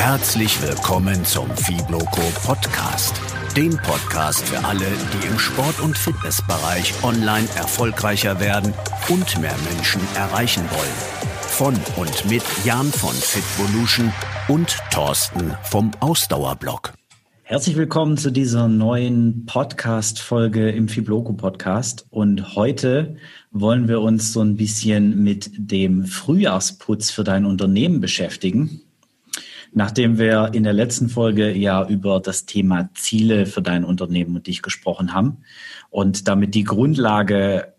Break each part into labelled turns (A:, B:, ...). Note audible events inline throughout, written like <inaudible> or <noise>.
A: Herzlich willkommen zum Fibloco Podcast. Dem Podcast für alle, die im Sport- und Fitnessbereich online erfolgreicher werden und mehr Menschen erreichen wollen. Von und mit Jan von Fitvolution und Thorsten vom Ausdauerblock.
B: Herzlich willkommen zu dieser neuen Podcast-Folge im Fibloco Podcast. Und heute wollen wir uns so ein bisschen mit dem Frühjahrsputz für dein Unternehmen beschäftigen. Nachdem wir in der letzten Folge ja über das Thema Ziele für dein Unternehmen und dich gesprochen haben und damit die Grundlage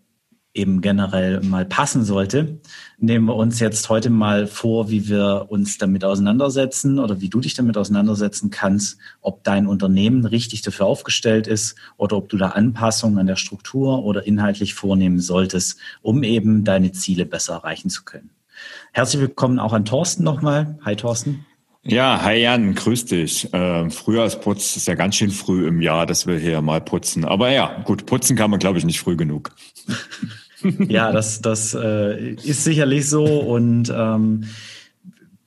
B: eben generell mal passen sollte, nehmen wir uns jetzt heute mal vor, wie wir uns damit auseinandersetzen oder wie du dich damit auseinandersetzen kannst, ob dein Unternehmen richtig dafür aufgestellt ist oder ob du da Anpassungen an der Struktur oder inhaltlich vornehmen solltest, um eben deine Ziele besser erreichen zu können. Herzlich willkommen auch an Thorsten nochmal. Hi Thorsten.
C: Ja, hi Jan, grüß dich. Äh, Frühjahrsputz ist ja ganz schön früh im Jahr, dass wir hier mal putzen. Aber ja, gut, putzen kann man, glaube ich, nicht früh genug. <laughs>
B: ja, das, das äh, ist sicherlich so und ähm,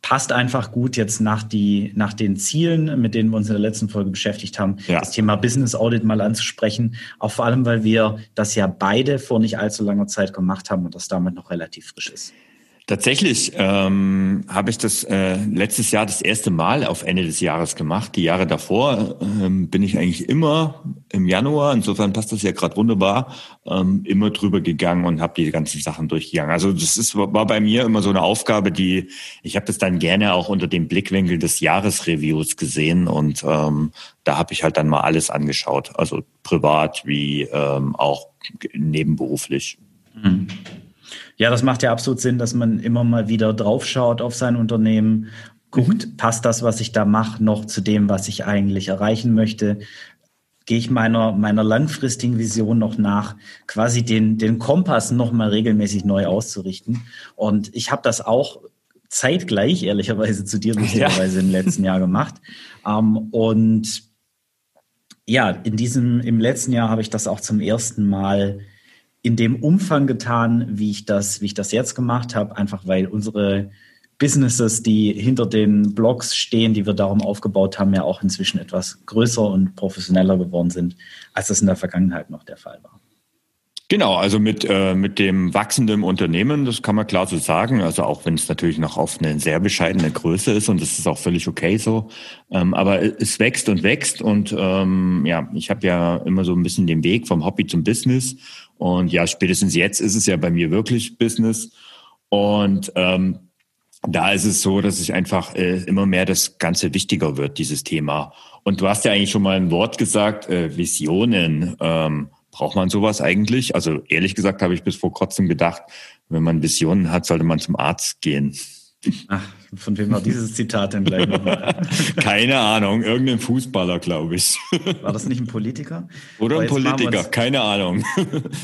B: passt einfach gut jetzt nach, die, nach den Zielen, mit denen wir uns in der letzten Folge beschäftigt haben, ja. das Thema Business Audit mal anzusprechen. Auch vor allem, weil wir das ja beide vor nicht allzu langer Zeit gemacht haben und das damit noch relativ frisch ist.
C: Tatsächlich ähm, habe ich das äh, letztes Jahr das erste Mal auf Ende des Jahres gemacht. Die Jahre davor ähm, bin ich eigentlich immer im Januar, insofern passt das ja gerade wunderbar, ähm, immer drüber gegangen und habe die ganzen Sachen durchgegangen. Also das ist, war bei mir immer so eine Aufgabe, die ich habe das dann gerne auch unter dem Blickwinkel des Jahresreviews gesehen und ähm, da habe ich halt dann mal alles angeschaut, also privat wie ähm, auch nebenberuflich. Mhm.
B: Ja, das macht ja absolut Sinn, dass man immer mal wieder draufschaut auf sein Unternehmen, guckt, mhm. passt das, was ich da mache, noch zu dem, was ich eigentlich erreichen möchte? Gehe ich meiner, meiner langfristigen Vision noch nach, quasi den, den Kompass noch mal regelmäßig neu auszurichten. Und ich habe das auch zeitgleich, ehrlicherweise zu dir, <laughs> lustigerweise ja. im letzten Jahr gemacht. Ähm, und ja, in diesem, im letzten Jahr habe ich das auch zum ersten Mal in dem Umfang getan, wie ich das, wie ich das jetzt gemacht habe, einfach weil unsere Businesses, die hinter den Blogs stehen, die wir darum aufgebaut haben, ja auch inzwischen etwas größer und professioneller geworden sind, als das in der Vergangenheit noch der Fall war.
C: Genau, also mit, äh, mit dem wachsenden Unternehmen, das kann man klar so sagen, also auch wenn es natürlich noch auf eine sehr bescheidene Größe ist und das ist auch völlig okay so, ähm, aber es wächst und wächst und ähm, ja, ich habe ja immer so ein bisschen den Weg vom Hobby zum Business und ja, spätestens jetzt ist es ja bei mir wirklich Business und ähm, da ist es so, dass ich einfach äh, immer mehr das Ganze wichtiger wird, dieses Thema. Und du hast ja eigentlich schon mal ein Wort gesagt, äh, Visionen. Ähm, Braucht man sowas eigentlich? Also ehrlich gesagt habe ich bis vor kurzem gedacht, wenn man Visionen hat, sollte man zum Arzt gehen.
B: Ach, von wem war dieses Zitat denn gleich nochmal? <laughs>
C: Keine Ahnung, irgendein Fußballer, glaube ich.
B: War das nicht ein Politiker?
C: Oder ein Politiker, uns, keine Ahnung.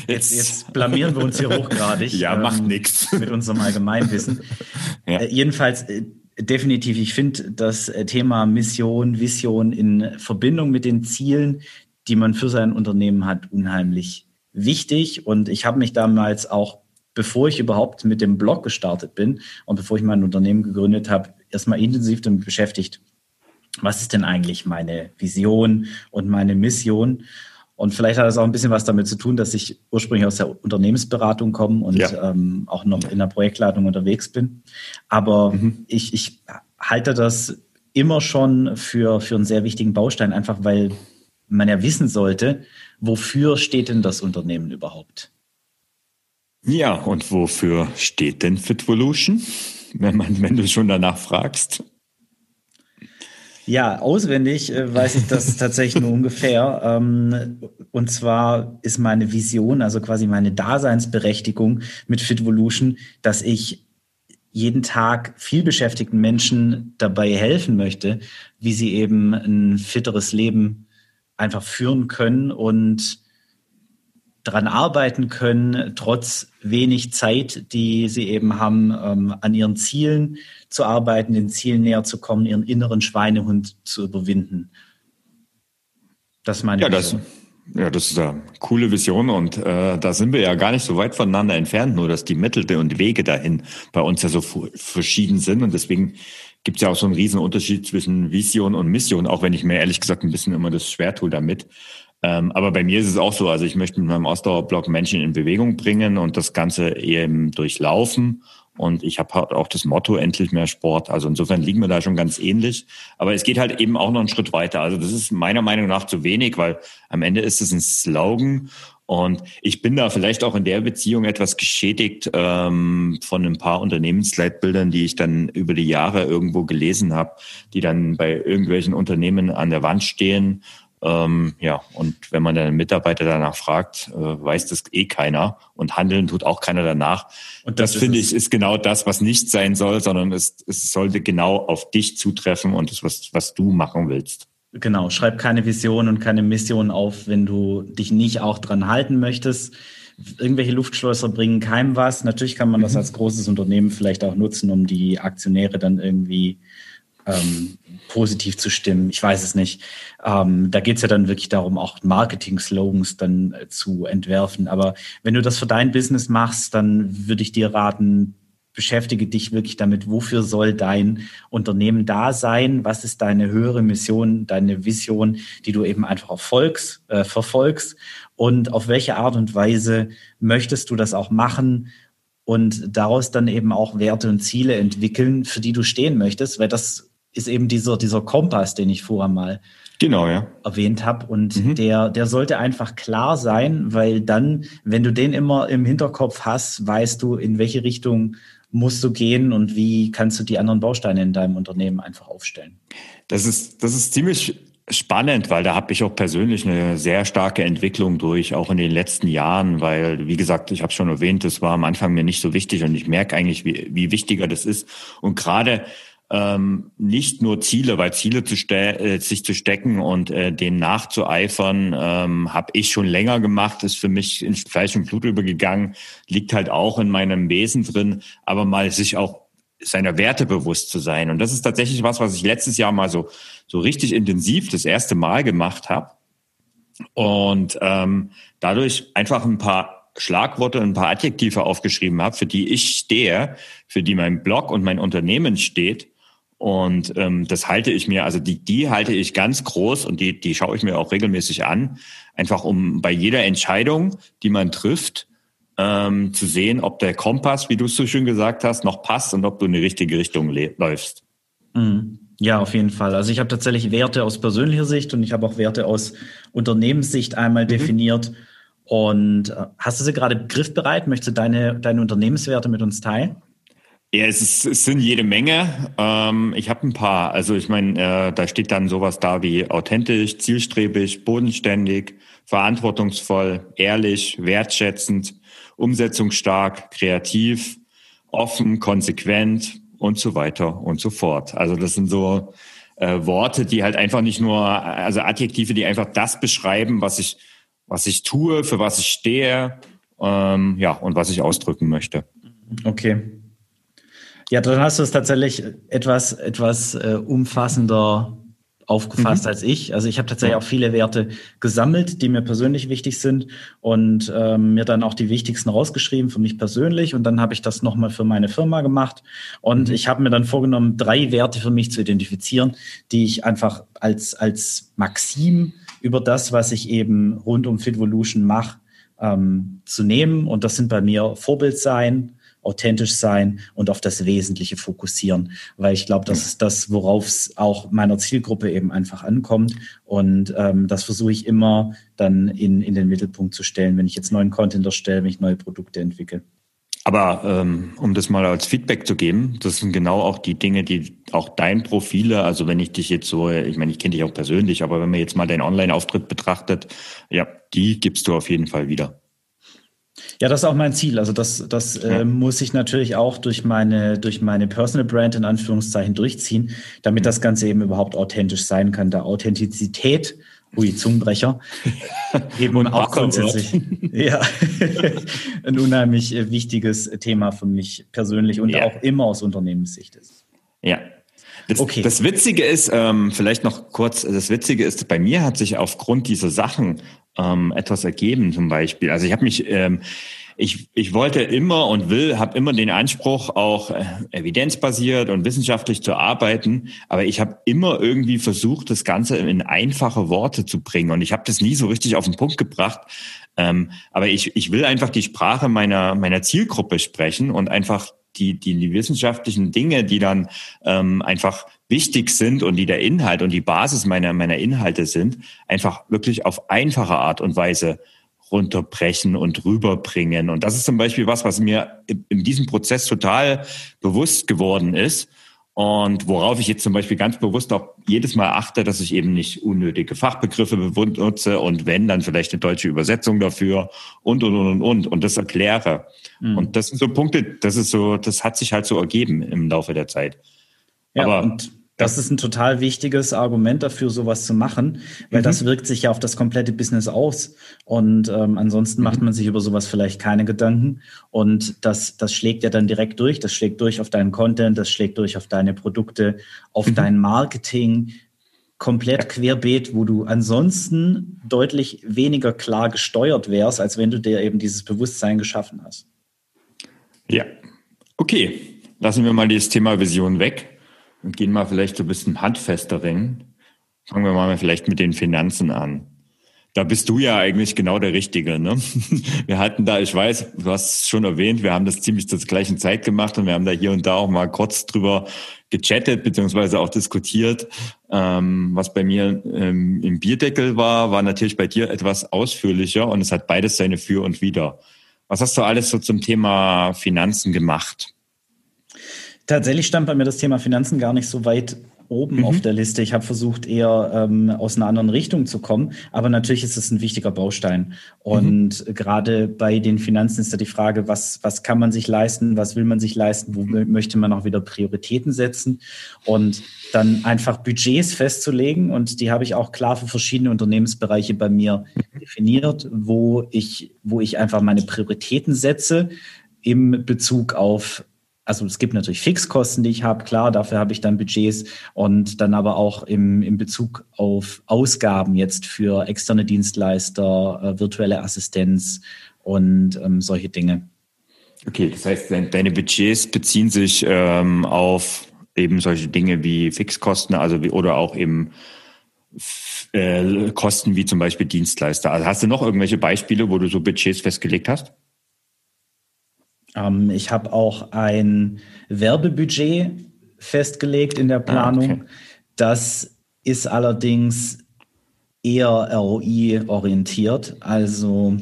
B: Jetzt, jetzt, blamieren wir uns hier hochgradig.
C: Ja, ähm, macht nichts.
B: Mit unserem Allgemeinwissen. <laughs> Ja. Äh, jedenfalls, äh, definitiv, ich finde das äh, Thema Mission, Vision in Verbindung mit den Zielen, die man für sein Unternehmen hat, unheimlich wichtig. Und ich habe mich damals auch, bevor ich überhaupt mit dem Blog gestartet bin und bevor ich mein Unternehmen gegründet habe, erstmal intensiv damit beschäftigt, was ist denn eigentlich meine Vision und meine Mission? Und vielleicht hat das auch ein bisschen was damit zu tun, dass ich ursprünglich aus der Unternehmensberatung komme und ja. ähm, auch noch in der Projektleitung unterwegs bin. Aber mhm. ich, ich halte das immer schon für, für einen sehr wichtigen Baustein, einfach weil man ja wissen sollte, wofür steht denn das Unternehmen überhaupt?
C: Ja, und wofür steht denn Fitvolution, wenn, man, wenn du schon danach fragst?
B: Ja, auswendig äh, weiß ich das <laughs> tatsächlich nur ungefähr. Ähm, und zwar ist meine Vision, also quasi meine Daseinsberechtigung mit Fitvolution, dass ich jeden Tag viel beschäftigten Menschen dabei helfen möchte, wie sie eben ein fitteres Leben einfach führen können und daran arbeiten können, trotz wenig Zeit, die sie eben haben, ähm, an ihren Zielen zu arbeiten, den Zielen näher zu kommen, ihren inneren Schweinehund zu überwinden.
C: Das meine ja, Vision. Das, ja, das ist eine coole Vision und äh, da sind wir ja gar nicht so weit voneinander entfernt, nur dass die Mittel und Wege dahin bei uns ja so verschieden sind und deswegen gibt es ja auch so einen riesen Unterschied zwischen Vision und Mission, auch wenn ich mir ehrlich gesagt ein bisschen immer das schwer tue damit. Ähm, aber bei mir ist es auch so, also ich möchte mit meinem Ausdauerblock Menschen in Bewegung bringen und das Ganze eben durchlaufen. Und ich habe halt auch das Motto, endlich mehr Sport. Also insofern liegen wir da schon ganz ähnlich. Aber es geht halt eben auch noch einen Schritt weiter. Also das ist meiner Meinung nach zu wenig, weil am Ende ist es ein Slogan. Und ich bin da vielleicht auch in der Beziehung etwas geschädigt ähm, von ein paar Unternehmensleitbildern, die ich dann über die Jahre irgendwo gelesen habe, die dann bei irgendwelchen Unternehmen an der Wand stehen ähm, ja, und wenn man dann Mitarbeiter danach fragt, äh, weiß das eh keiner und handeln tut auch keiner danach. Und das, das finde ich ist genau das, was nicht sein soll, sondern es, es sollte genau auf dich zutreffen und das, was, was du machen willst.
B: Genau, schreib keine Vision und keine Mission auf, wenn du dich nicht auch dran halten möchtest. Irgendwelche Luftschlösser bringen keinem was. Natürlich kann man das mhm. als großes Unternehmen vielleicht auch nutzen, um die Aktionäre dann irgendwie ähm, positiv zu stimmen. Ich weiß es nicht. Ähm, da geht es ja dann wirklich darum, auch Marketing-Slogans dann äh, zu entwerfen. Aber wenn du das für dein Business machst, dann würde ich dir raten, beschäftige dich wirklich damit, wofür soll dein Unternehmen da sein? Was ist deine höhere Mission, deine Vision, die du eben einfach erfolgst, äh, verfolgst? Und auf welche Art und Weise möchtest du das auch machen? Und daraus dann eben auch Werte und Ziele entwickeln, für die du stehen möchtest, weil das ist eben dieser, dieser Kompass, den ich vorher mal
C: genau, ja.
B: erwähnt habe. Und mhm. der, der sollte einfach klar sein, weil dann, wenn du den immer im Hinterkopf hast, weißt du, in welche Richtung musst du gehen und wie kannst du die anderen Bausteine in deinem Unternehmen einfach aufstellen.
C: Das ist, das ist ziemlich spannend, weil da habe ich auch persönlich eine sehr starke Entwicklung durch, auch in den letzten Jahren, weil, wie gesagt, ich habe schon erwähnt, das war am Anfang mir nicht so wichtig und ich merke eigentlich, wie, wie wichtiger das ist. Und gerade ähm, nicht nur Ziele, weil Ziele zu äh, sich zu stecken und äh, dem nachzueifern, ähm, habe ich schon länger gemacht, ist für mich ins Fleisch und Blut übergegangen, liegt halt auch in meinem Wesen drin, aber mal sich auch seiner Werte bewusst zu sein. Und das ist tatsächlich was, was ich letztes Jahr mal so, so richtig intensiv das erste Mal gemacht habe. Und ähm, dadurch einfach ein paar Schlagworte, ein paar Adjektive aufgeschrieben habe, für die ich stehe, für die mein Blog und mein Unternehmen steht und ähm, das halte ich mir, also die, die halte ich ganz groß und die, die schaue ich mir auch regelmäßig an, einfach um bei jeder Entscheidung, die man trifft, ähm, zu sehen, ob der Kompass, wie du es so schön gesagt hast, noch passt und ob du in die richtige Richtung läufst.
B: Mhm. Ja, auf jeden Fall. Also ich habe tatsächlich Werte aus persönlicher Sicht und ich habe auch Werte aus Unternehmenssicht einmal mhm. definiert. Und äh, hast du sie gerade griffbereit? Möchtest du deine, deine Unternehmenswerte mit uns teilen?
C: Ja, es, ist, es sind jede Menge. Ähm, ich habe ein paar. Also ich meine, äh, da steht dann sowas da wie authentisch, zielstrebig, bodenständig, verantwortungsvoll, ehrlich, wertschätzend, umsetzungsstark, kreativ, offen, konsequent und so weiter und so fort. Also das sind so äh, Worte, die halt einfach nicht nur, also Adjektive, die einfach das beschreiben, was ich, was ich tue, für was ich stehe, ähm, ja, und was ich ausdrücken möchte.
B: Okay. Ja, dann hast du es tatsächlich etwas, etwas äh, umfassender aufgefasst mhm. als ich. Also ich habe tatsächlich auch viele Werte gesammelt, die mir persönlich wichtig sind und ähm, mir dann auch die wichtigsten rausgeschrieben für mich persönlich. Und dann habe ich das nochmal für meine Firma gemacht. Und mhm. ich habe mir dann vorgenommen, drei Werte für mich zu identifizieren, die ich einfach als, als Maxim über das, was ich eben rund um Fitvolution mache, ähm, zu nehmen. Und das sind bei mir Vorbild sein, authentisch sein und auf das Wesentliche fokussieren, weil ich glaube, das ist das, worauf es auch meiner Zielgruppe eben einfach ankommt und ähm, das versuche ich immer dann in, in den Mittelpunkt zu stellen, wenn ich jetzt neuen Content erstelle, wenn ich neue Produkte entwickle.
C: Aber ähm, um das mal als Feedback zu geben, das sind genau auch die Dinge, die auch dein Profile, also wenn ich dich jetzt so, ich meine, ich kenne dich auch persönlich, aber wenn man jetzt mal deinen Online-Auftritt betrachtet, ja, die gibst du auf jeden Fall wieder.
B: Ja, das ist auch mein Ziel. Also das, das ja. äh, muss ich natürlich auch durch meine, durch meine Personal Brand in Anführungszeichen durchziehen, damit das Ganze eben überhaupt authentisch sein kann. Da Authentizität, ui, Zungenbrecher, <laughs> eben Und auch grundsätzlich, ja, <laughs> ein unheimlich äh, wichtiges Thema für mich persönlich und ja. auch immer aus Unternehmenssicht ist.
C: Ja, das, okay. das Witzige ist, ähm, vielleicht noch kurz, das Witzige ist, bei mir hat sich aufgrund dieser Sachen ähm, etwas ergeben zum Beispiel. Also ich habe mich, ähm, ich, ich wollte immer und will, habe immer den Anspruch, auch äh, evidenzbasiert und wissenschaftlich zu arbeiten, aber ich habe immer irgendwie versucht, das Ganze in einfache Worte zu bringen und ich habe das nie so richtig auf den Punkt gebracht. Ähm, aber ich, ich will einfach die Sprache meiner, meiner Zielgruppe sprechen und einfach die, die, die wissenschaftlichen Dinge, die dann ähm, einfach wichtig sind und die der Inhalt und die Basis meiner, meiner Inhalte sind, einfach wirklich auf einfache Art und Weise runterbrechen und rüberbringen. Und das ist zum Beispiel was, was mir in diesem Prozess total bewusst geworden ist. Und worauf ich jetzt zum Beispiel ganz bewusst auch jedes Mal achte, dass ich eben nicht unnötige Fachbegriffe benutze und wenn, dann vielleicht eine deutsche Übersetzung dafür und, und, und, und, und das erkläre. Mhm. Und das sind so Punkte, das ist so, das hat sich halt so ergeben im Laufe der Zeit.
B: Ja, Aber und das ist ein total wichtiges Argument dafür, sowas zu machen, weil mhm. das wirkt sich ja auf das komplette Business aus. Und ähm, ansonsten mhm. macht man sich über sowas vielleicht keine Gedanken. Und das, das schlägt ja dann direkt durch. Das schlägt durch auf deinen Content, das schlägt durch auf deine Produkte, auf mhm. dein Marketing, komplett querbeet, wo du ansonsten deutlich weniger klar gesteuert wärst, als wenn du dir eben dieses Bewusstsein geschaffen hast.
C: Ja. Okay, lassen wir mal dieses Thema Vision weg und gehen mal vielleicht so ein bisschen handfester. Fangen wir mal vielleicht mit den Finanzen an. Da bist du ja eigentlich genau der Richtige. Ne? <laughs> Wir hatten da, ich weiß, du hast es schon erwähnt, wir haben das ziemlich zur gleichen Zeit gemacht und wir haben da hier und da auch mal kurz drüber gechattet beziehungsweise auch diskutiert. Ähm, was bei mir ähm, im Bierdeckel war, war natürlich bei dir etwas ausführlicher und es hat beides seine Für und Wider. Was hast du alles so zum Thema Finanzen gemacht?
B: Tatsächlich stand bei mir das Thema Finanzen gar nicht so weit oben mhm. auf der Liste. Ich habe versucht, eher ähm, aus einer anderen Richtung zu kommen. Aber natürlich ist es ein wichtiger Baustein. Und mhm. gerade bei den Finanzen ist da die Frage, was, was kann man sich leisten, was will man sich leisten, wo möchte man auch wieder Prioritäten setzen und dann einfach Budgets festzulegen. Und die habe ich auch klar für verschiedene Unternehmensbereiche bei mir mhm. definiert, wo ich, wo ich einfach meine Prioritäten setze im Bezug auf also es gibt natürlich Fixkosten, die ich habe, klar, dafür habe ich dann Budgets und dann aber auch im, im Bezug auf Ausgaben jetzt für externe Dienstleister, äh, virtuelle Assistenz und ähm, solche Dinge.
C: Okay, das heißt, deine Budgets beziehen sich ähm, auf eben solche Dinge wie Fixkosten, also wie, oder auch eben äh, Kosten wie zum Beispiel Dienstleister. Also hast du noch irgendwelche Beispiele, wo du so Budgets festgelegt hast?
B: Ähm, ich habe auch ein Werbebudget festgelegt in der ah, Planung. Ah, okay. Das ist allerdings eher ROI-orientiert. Also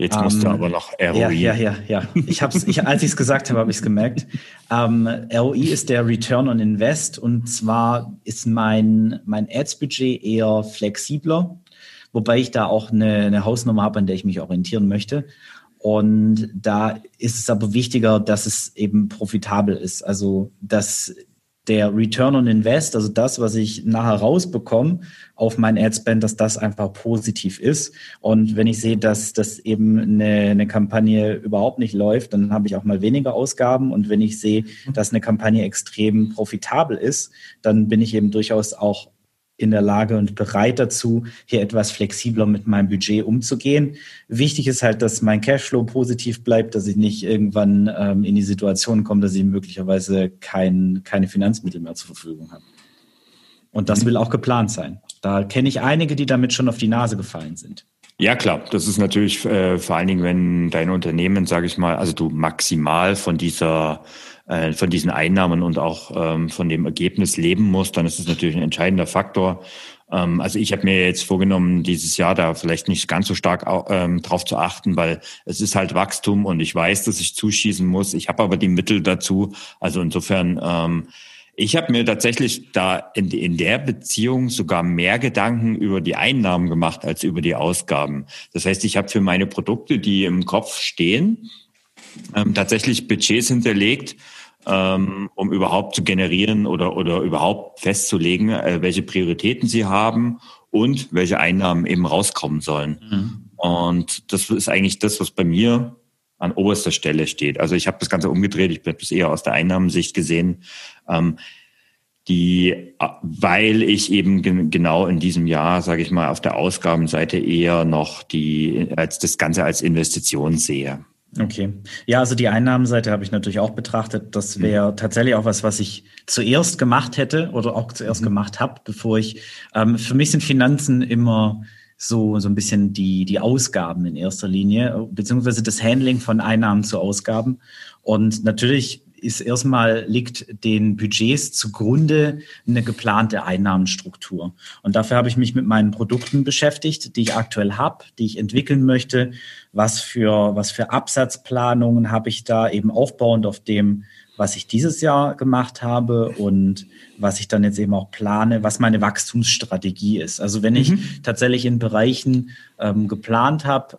C: Jetzt musst ähm, du aber noch ROI.
B: Ja, ja, ja, ja. Ich hab's, ich, als ich es gesagt habe, habe ich es gemerkt. Ähm, ROI ist der Return on Invest und zwar ist mein, mein Ads-Budget eher flexibler, wobei ich da auch eine, eine Hausnummer habe, an der ich mich orientieren möchte. Und da ist es aber wichtiger, dass es eben profitabel ist. Also, dass der Return on Invest, also das, was ich nachher rausbekomme auf mein Adspend, dass das einfach positiv ist. Und wenn ich sehe, dass das eben eine, eine Kampagne überhaupt nicht läuft, dann habe ich auch mal weniger Ausgaben. Und wenn ich sehe, dass eine Kampagne extrem profitabel ist, dann bin ich eben durchaus auch in der Lage und bereit dazu, hier etwas flexibler mit meinem Budget umzugehen. Wichtig ist halt, dass mein Cashflow positiv bleibt, dass ich nicht irgendwann ähm, in die Situation komme, dass ich möglicherweise kein, keine Finanzmittel mehr zur Verfügung habe. Und das mhm. will auch geplant sein. Da kenne ich einige, die damit schon auf die Nase gefallen sind.
C: Ja, klar. Das ist natürlich äh, vor allen Dingen, wenn dein Unternehmen, sage ich mal, also du maximal von dieser äh, von diesen Einnahmen und auch ähm, von dem Ergebnis leben muss, dann ist es natürlich ein entscheidender Faktor. Ähm, also ich habe mir jetzt vorgenommen, dieses Jahr da vielleicht nicht ganz so stark ähm, drauf zu achten, weil es ist halt Wachstum und ich weiß, dass ich zuschießen muss. Ich habe aber die Mittel dazu. Also insofern, ähm, ich habe mir tatsächlich da in, in der Beziehung sogar mehr Gedanken über die Einnahmen gemacht als über die Ausgaben. Das heißt, ich habe für meine Produkte, die im Kopf stehen, ähm, tatsächlich Budgets hinterlegt, ähm, um überhaupt zu generieren oder, oder überhaupt festzulegen, äh, welche Prioritäten sie haben und welche Einnahmen eben rauskommen sollen. Mhm. Und das ist eigentlich das, was bei mir an oberster Stelle steht. Also ich habe das Ganze umgedreht, ich habe das eher aus der Einnahmensicht gesehen. Ähm, die, weil ich eben genau in diesem Jahr, sage ich mal, auf der Ausgabenseite eher noch die als das Ganze als Investition sehe.
B: Okay. Ja, also die Einnahmenseite habe ich natürlich auch betrachtet. Das mhm. wäre mhm. tatsächlich auch was, was ich zuerst gemacht hätte oder auch zuerst mhm. gemacht habe, bevor ich. Ähm, für mich sind Finanzen immer so, so ein bisschen die, die Ausgaben in erster Linie, beziehungsweise das Handling von Einnahmen zu Ausgaben. Und natürlich ist erstmal liegt den Budgets zugrunde eine geplante Einnahmenstruktur. Und dafür habe ich mich mit meinen Produkten beschäftigt, die ich aktuell habe, die ich entwickeln möchte. Was für, was für Absatzplanungen habe ich da eben aufbauend auf dem, was ich dieses Jahr gemacht habe und was ich dann jetzt eben auch plane, was meine Wachstumsstrategie ist. Also wenn ich mhm. tatsächlich in Bereichen ähm, geplant habe,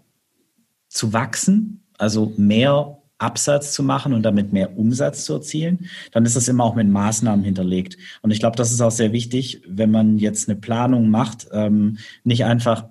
B: zu wachsen, also mehr Absatz zu machen und damit mehr Umsatz zu erzielen, dann ist das immer auch mit Maßnahmen hinterlegt. Und ich glaube, das ist auch sehr wichtig, wenn man jetzt eine Planung macht, ähm, nicht einfach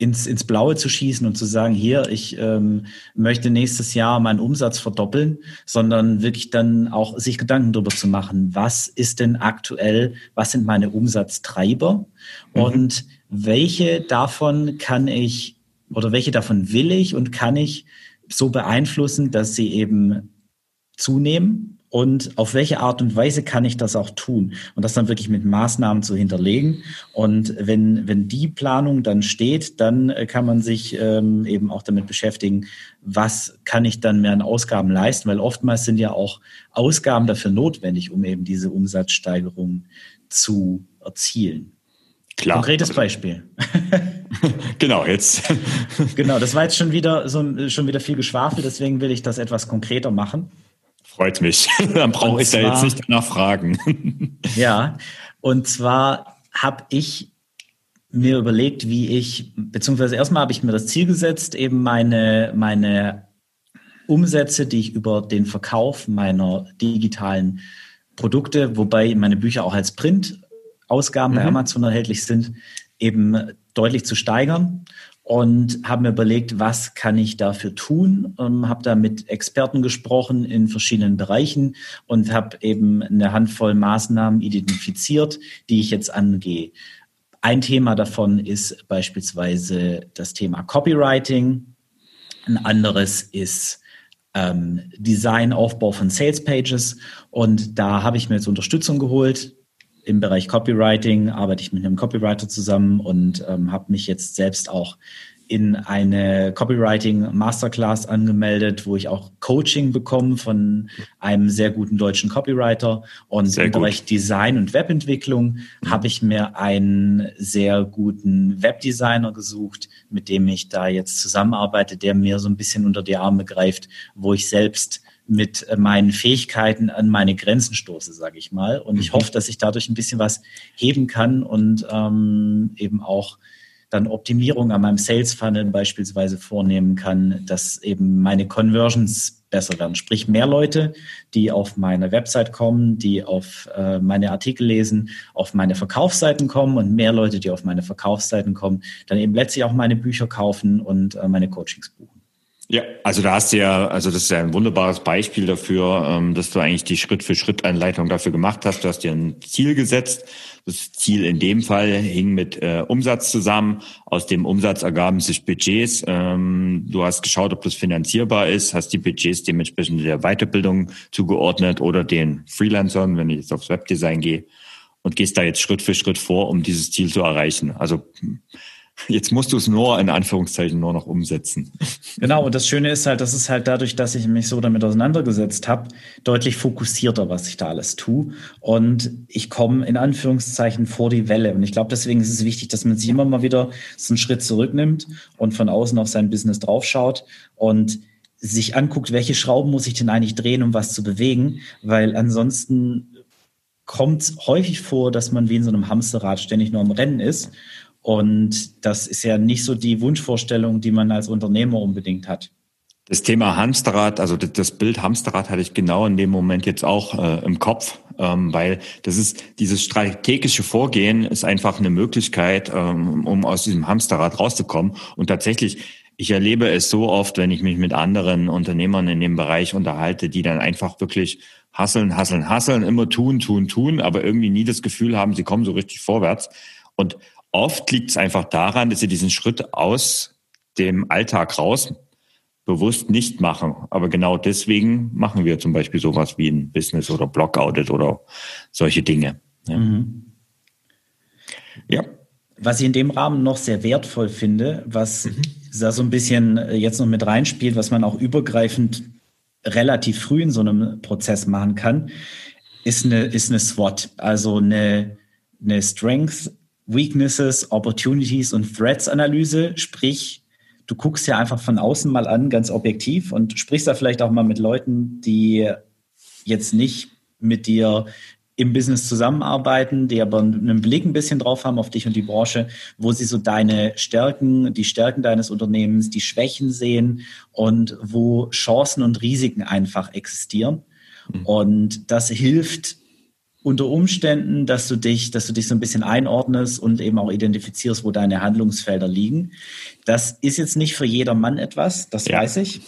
B: ins, ins Blaue zu schießen und zu sagen, hier, ich ähm, möchte nächstes Jahr meinen Umsatz verdoppeln, sondern wirklich dann auch sich Gedanken darüber zu machen, was ist denn aktuell, was sind meine Umsatztreiber mhm. und welche davon kann ich oder welche davon will ich und kann ich so beeinflussen, dass sie eben zunehmen und auf welche Art und Weise kann ich das auch tun und das dann wirklich mit Maßnahmen zu hinterlegen. Und wenn, wenn die Planung dann steht, dann äh, kann man sich ähm, eben auch damit beschäftigen, was kann ich dann mehr an Ausgaben leisten, weil oftmals sind ja auch Ausgaben dafür notwendig, um eben diese Umsatzsteigerung zu erzielen. Klar. Konkretes Beispiel. <laughs>
C: genau, jetzt. <laughs>
B: genau, das war jetzt schon wieder so schon wieder viel Geschwafel, deswegen will ich das etwas konkreter machen.
C: Freut mich. <laughs> Dann brauche ich zwar, da jetzt nicht danach fragen.
B: ja, und zwar habe ich mir überlegt, wie ich, beziehungsweise erstmal habe ich mir das Ziel gesetzt, eben meine, meine Umsätze, die ich über den Verkauf meiner digitalen Produkte, wobei meine Bücher auch als Print Ausgaben mhm. bei Amazon erhältlich sind, eben deutlich zu steigern und habe mir überlegt, was kann ich dafür tun. Ähm, habe da mit Experten gesprochen in verschiedenen Bereichen und habe eben eine Handvoll Maßnahmen identifiziert, die ich jetzt angehe. Ein Thema davon ist beispielsweise das Thema Copywriting. Ein anderes ist ähm, Design, Aufbau von Sales Pages. Und da habe ich mir jetzt Unterstützung geholt im Bereich Copywriting arbeite ich mit einem Copywriter zusammen und ähm, habe mich jetzt selbst auch in eine Copywriting Masterclass angemeldet, wo ich auch Coaching bekomme von einem sehr guten deutschen Copywriter. Und sehr im gut. Bereich Design und Webentwicklung mhm. habe ich mir einen sehr guten Webdesigner gesucht, mit dem ich da jetzt zusammenarbeite, der mir so ein bisschen unter die Arme greift, wo ich selbst mit äh, meinen Fähigkeiten an meine Grenzen stoße, sage ich mal. Und ich mhm. hoffe, dass ich dadurch ein bisschen was heben kann und ähm, eben auch dann Optimierung an meinem Sales Funnel beispielsweise vornehmen kann, dass eben meine Conversions besser werden. Sprich, mehr Leute, die auf meine Website kommen, die auf äh, meine Artikel lesen, auf meine Verkaufsseiten kommen und mehr Leute, die auf meine Verkaufsseiten kommen, dann eben letztlich auch meine Bücher kaufen und äh, meine Coachings buchen.
C: Ja, also da hast du ja, also das ist ja ein wunderbares Beispiel dafür, ähm, dass du eigentlich die Schritt-für-Schritt-Einleitung dafür gemacht hast. Du hast dir ein Ziel gesetzt. Das Ziel in dem Fall hing mit äh, Umsatz zusammen. Aus dem Umsatz ergaben sich Budgets. Ähm, du hast geschaut, ob das finanzierbar ist, hast die Budgets dementsprechend der Weiterbildung zugeordnet oder den Freelancern, wenn ich jetzt aufs Webdesign gehe und gehst da jetzt Schritt für Schritt vor, um dieses Ziel zu erreichen. Also Jetzt musst du es nur in Anführungszeichen nur noch umsetzen.
B: Genau, und das Schöne ist halt, das ist halt dadurch, dass ich mich so damit auseinandergesetzt habe, deutlich fokussierter, was ich da alles tue. Und ich komme in Anführungszeichen vor die Welle. Und ich glaube, deswegen ist es wichtig, dass man sich immer mal wieder so einen Schritt zurücknimmt und von außen auf sein Business draufschaut und sich anguckt, welche Schrauben muss ich denn eigentlich drehen, um was zu bewegen, weil ansonsten kommt es häufig vor, dass man wie in so einem Hamsterrad ständig nur am Rennen ist und das ist ja nicht so die Wunschvorstellung, die man als Unternehmer unbedingt hat.
C: Das Thema Hamsterrad, also das Bild Hamsterrad hatte ich genau in dem Moment jetzt auch äh, im Kopf, ähm, weil das ist dieses strategische Vorgehen ist einfach eine Möglichkeit, ähm, um aus diesem Hamsterrad rauszukommen. Und tatsächlich, ich erlebe es so oft, wenn ich mich mit anderen Unternehmern in dem Bereich unterhalte, die dann einfach wirklich hasseln, hasseln, hasseln, immer tun, tun, tun, aber irgendwie nie das Gefühl haben, sie kommen so richtig vorwärts. Und oft liegt es einfach daran, dass sie diesen Schritt aus dem Alltag raus bewusst nicht machen. Aber genau deswegen machen wir zum Beispiel sowas wie ein Business oder Blog Audit oder solche Dinge. Ja. Mhm.
B: ja. Was ich in dem Rahmen noch sehr wertvoll finde, was mhm. da so ein bisschen äh, jetzt noch mit reinspielt, was man auch übergreifend relativ früh in so einem Prozess machen kann, ist eine, ist eine SWOT, also eine, eine Strength, Weaknesses, Opportunities und Threats Analyse, sprich, du guckst ja einfach von außen mal an, ganz objektiv und sprichst da vielleicht auch mal mit Leuten, die jetzt nicht mit dir im Business zusammenarbeiten, die aber einen Blick ein bisschen drauf haben auf dich und die Branche, wo sie so deine Stärken, die Stärken deines Unternehmens, die Schwächen sehen und wo Chancen und Risiken einfach existieren. Mhm. Und das hilft unter Umständen, dass du dich, dass du dich so ein bisschen einordnest und eben auch identifizierst, wo deine Handlungsfelder liegen. Das ist jetzt nicht für jedermann etwas, das ja. weiß ich.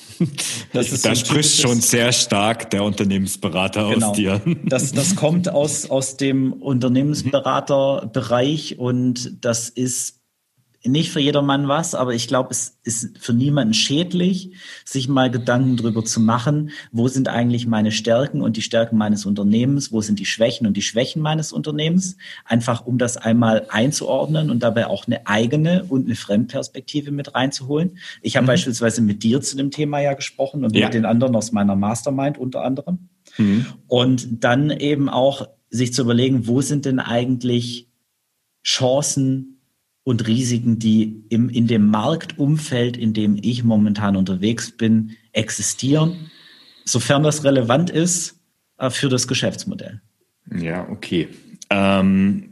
C: Das ist da so spricht schon sehr stark der Unternehmensberater genau. aus dir. <laughs>
B: Das, das kommt aus, aus dem Unternehmensberaterbereich und das ist nicht für jedermann was, aber ich glaube, es ist für niemanden schädlich, sich mal Gedanken darüber zu machen, wo sind eigentlich meine Stärken und die Stärken meines Unternehmens, wo sind die Schwächen und die Schwächen meines Unternehmens, einfach um das einmal einzuordnen und dabei auch eine eigene und eine Fremdperspektive mit reinzuholen. Ich habe mhm. beispielsweise mit dir zu dem Thema ja gesprochen und ja. mit den anderen aus meiner Mastermind unter anderem. Mhm. Und dann eben auch sich zu überlegen, wo sind denn eigentlich Chancen, und Risiken, die im, in dem Marktumfeld, in dem ich momentan unterwegs bin, existieren, sofern das relevant ist äh, für das Geschäftsmodell.
C: Ja, okay. Ähm,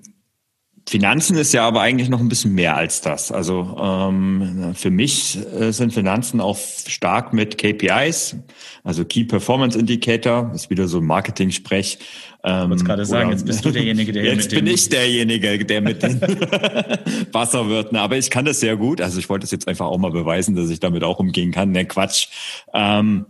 C: Finanzen ist ja aber eigentlich noch ein bisschen mehr als das. Also ähm, für mich äh, sind Finanzen auch stark mit KPIs, also Key Performance Indicator, ist wieder so ein Marketing-Sprech.
B: Ähm, ich wollte gerade sagen, jetzt bist du derjenige, der
C: jetzt bin ich derjenige, der mit den <laughs> Wasserwörtern. Aber ich kann das sehr gut. Also ich wollte es jetzt einfach auch mal beweisen, dass ich damit auch umgehen kann. Ne, Quatsch. Ähm,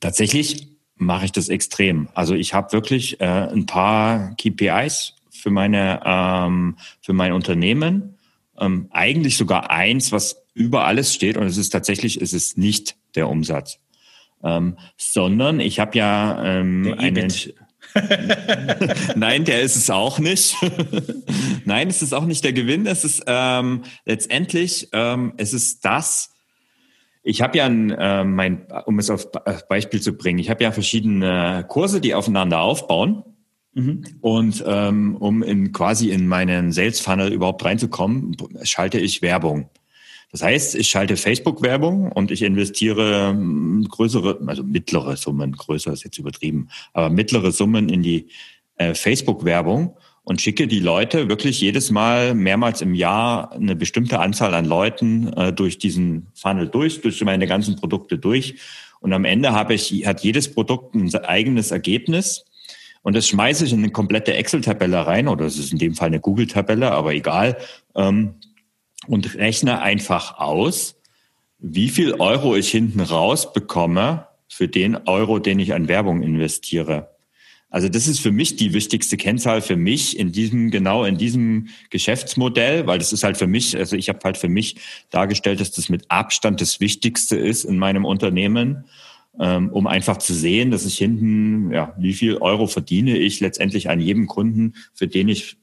C: tatsächlich mache ich das extrem. Also ich habe wirklich äh, ein paar KPIs für meine ähm, für mein Unternehmen. Ähm, eigentlich sogar eins, was über alles steht und es ist tatsächlich, es ist nicht der Umsatz, ähm, sondern ich habe ja ähm, einen <laughs> Nein, der ist es auch nicht. <laughs> Nein, es ist auch nicht der Gewinn. Es ist ähm, letztendlich, ähm, es ist das. Ich habe ja, ein, äh, mein, um es auf Beispiel zu bringen, ich habe ja verschiedene Kurse, die aufeinander aufbauen. Mhm. Und ähm, um in quasi in meinen Sales Funnel überhaupt reinzukommen, schalte ich Werbung. Das heißt, ich schalte Facebook-Werbung und ich investiere hm, größere, also mittlere Summen, größer ist jetzt übertrieben, aber mittlere Summen in die äh, Facebook-Werbung und schicke die Leute wirklich jedes Mal mehrmals im Jahr eine bestimmte Anzahl an Leuten äh, durch diesen Funnel durch, durch meine ganzen Produkte durch. Und am Ende habe ich, hat jedes Produkt ein eigenes Ergebnis. Und das schmeiße ich in eine komplette Excel-Tabelle rein, oder es ist in dem Fall eine Google-Tabelle, aber egal. Ähm, und rechne einfach aus, wie viel Euro ich hinten raus bekomme für den Euro, den ich an Werbung investiere. Also das ist für mich die wichtigste Kennzahl für mich in diesem, genau in diesem Geschäftsmodell, weil das ist halt für mich, also ich habe halt für mich dargestellt, dass das mit Abstand das Wichtigste ist in meinem Unternehmen, um einfach zu sehen, dass ich hinten, ja, wie viel Euro verdiene ich letztendlich an jedem Kunden, für den ich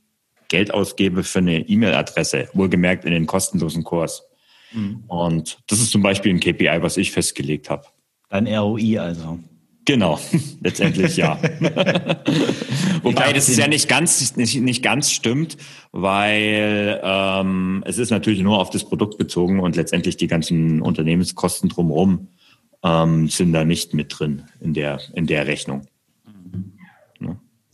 C: Geld ausgebe für eine E-Mail-Adresse, wohlgemerkt in den kostenlosen Kurs. Mhm. Und das ist zum Beispiel ein KPI, was ich festgelegt habe.
B: Ein ROI also.
C: Genau, <laughs> letztendlich ja. <laughs> Wobei das ist ja nicht ganz nicht, nicht ganz stimmt, weil ähm, es ist natürlich nur auf das Produkt bezogen und letztendlich die ganzen Unternehmenskosten drumherum ähm, sind da nicht mit drin in der in der Rechnung.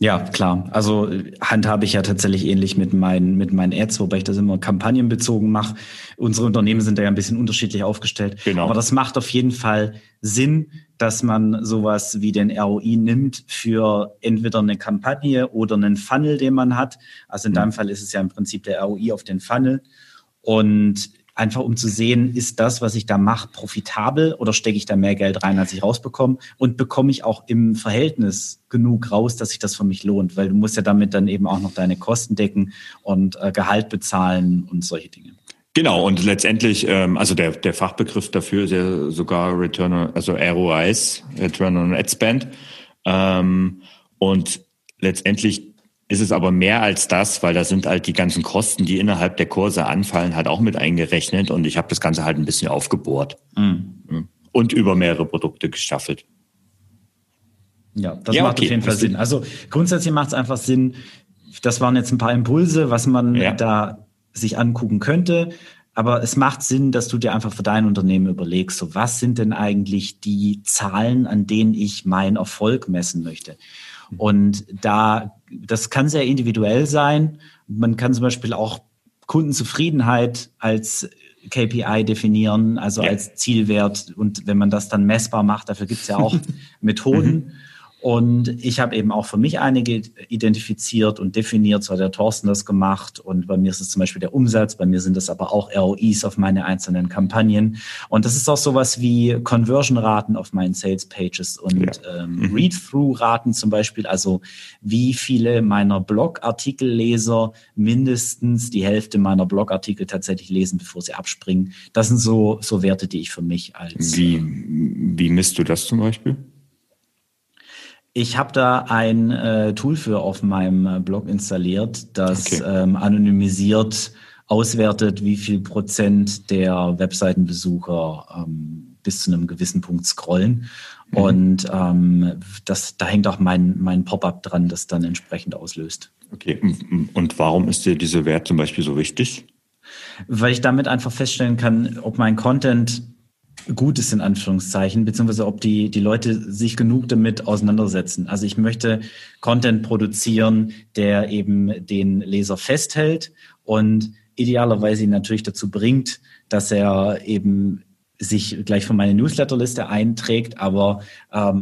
B: Ja, klar. Also handhabe ich ja tatsächlich ähnlich mit meinen, mit meinen Ads, wobei ich das immer kampagnenbezogen mache. Unsere Unternehmen sind da ja ein bisschen unterschiedlich aufgestellt. Genau. Aber das macht auf jeden Fall Sinn, dass man sowas wie den ROI nimmt für entweder eine Kampagne oder einen Funnel, den man hat. Also in mhm. deinem Fall ist es ja im Prinzip der ROI auf den Funnel. Und einfach um zu sehen, ist das, was ich da mache, profitabel oder stecke ich da mehr Geld rein, als ich rausbekomme? Und bekomme ich auch im Verhältnis genug raus, dass sich das für mich lohnt? Weil du musst ja damit dann eben auch noch deine Kosten decken und äh, Gehalt bezahlen und solche Dinge.
C: Genau, und letztendlich, ähm, also der, der Fachbegriff dafür ist ja sogar Return on, also ROIs, Return on Ad Spend. Ähm, und letztendlich ist es aber mehr als das, weil da sind halt die ganzen Kosten, die innerhalb der Kurse anfallen, halt auch mit eingerechnet und ich habe das Ganze halt ein bisschen aufgebohrt mhm. und über mehrere Produkte gestaffelt.
B: Ja, das ja, macht okay. auf jeden Fall Sinn. Also grundsätzlich macht es einfach Sinn, das waren jetzt ein paar Impulse, was man ja. da sich angucken könnte. Aber es macht Sinn, dass du dir einfach für dein Unternehmen überlegst, so was sind denn eigentlich die Zahlen, an denen ich meinen Erfolg messen möchte? Und da, das kann sehr individuell sein. Man kann zum Beispiel auch Kundenzufriedenheit als KPI definieren, also ja. als Zielwert. Und wenn man das dann messbar macht, dafür gibt es ja auch <laughs> Methoden. Und ich habe eben auch für mich einige identifiziert und definiert, so hat der Thorsten das gemacht. Und bei mir ist es zum Beispiel der Umsatz, bei mir sind es aber auch ROIs auf meine einzelnen Kampagnen. Und das ist auch sowas wie Conversion-Raten auf meinen Sales-Pages und ja. ähm, mhm. Read-Through-Raten zum Beispiel, also wie viele meiner Blogartikelleser mindestens die Hälfte meiner Blogartikel tatsächlich lesen, bevor sie abspringen. Das sind so, so Werte, die ich für mich als...
C: Wie, ähm, wie misst du das zum Beispiel?
B: Ich habe da ein äh, Tool für auf meinem äh, Blog installiert, das okay. ähm, anonymisiert auswertet, wie viel Prozent der Webseitenbesucher ähm, bis zu einem gewissen Punkt scrollen. Mhm. Und ähm, das, da hängt auch mein, mein Pop-up dran, das dann entsprechend auslöst.
C: Okay, und warum ist dir dieser Wert zum Beispiel so wichtig?
B: Weil ich damit einfach feststellen kann, ob mein Content gut ist, in Anführungszeichen, beziehungsweise ob die, die Leute sich genug damit auseinandersetzen. Also ich möchte Content produzieren, der eben den Leser festhält und idealerweise ihn natürlich dazu bringt, dass er eben sich gleich von meiner Newsletterliste einträgt, aber ähm,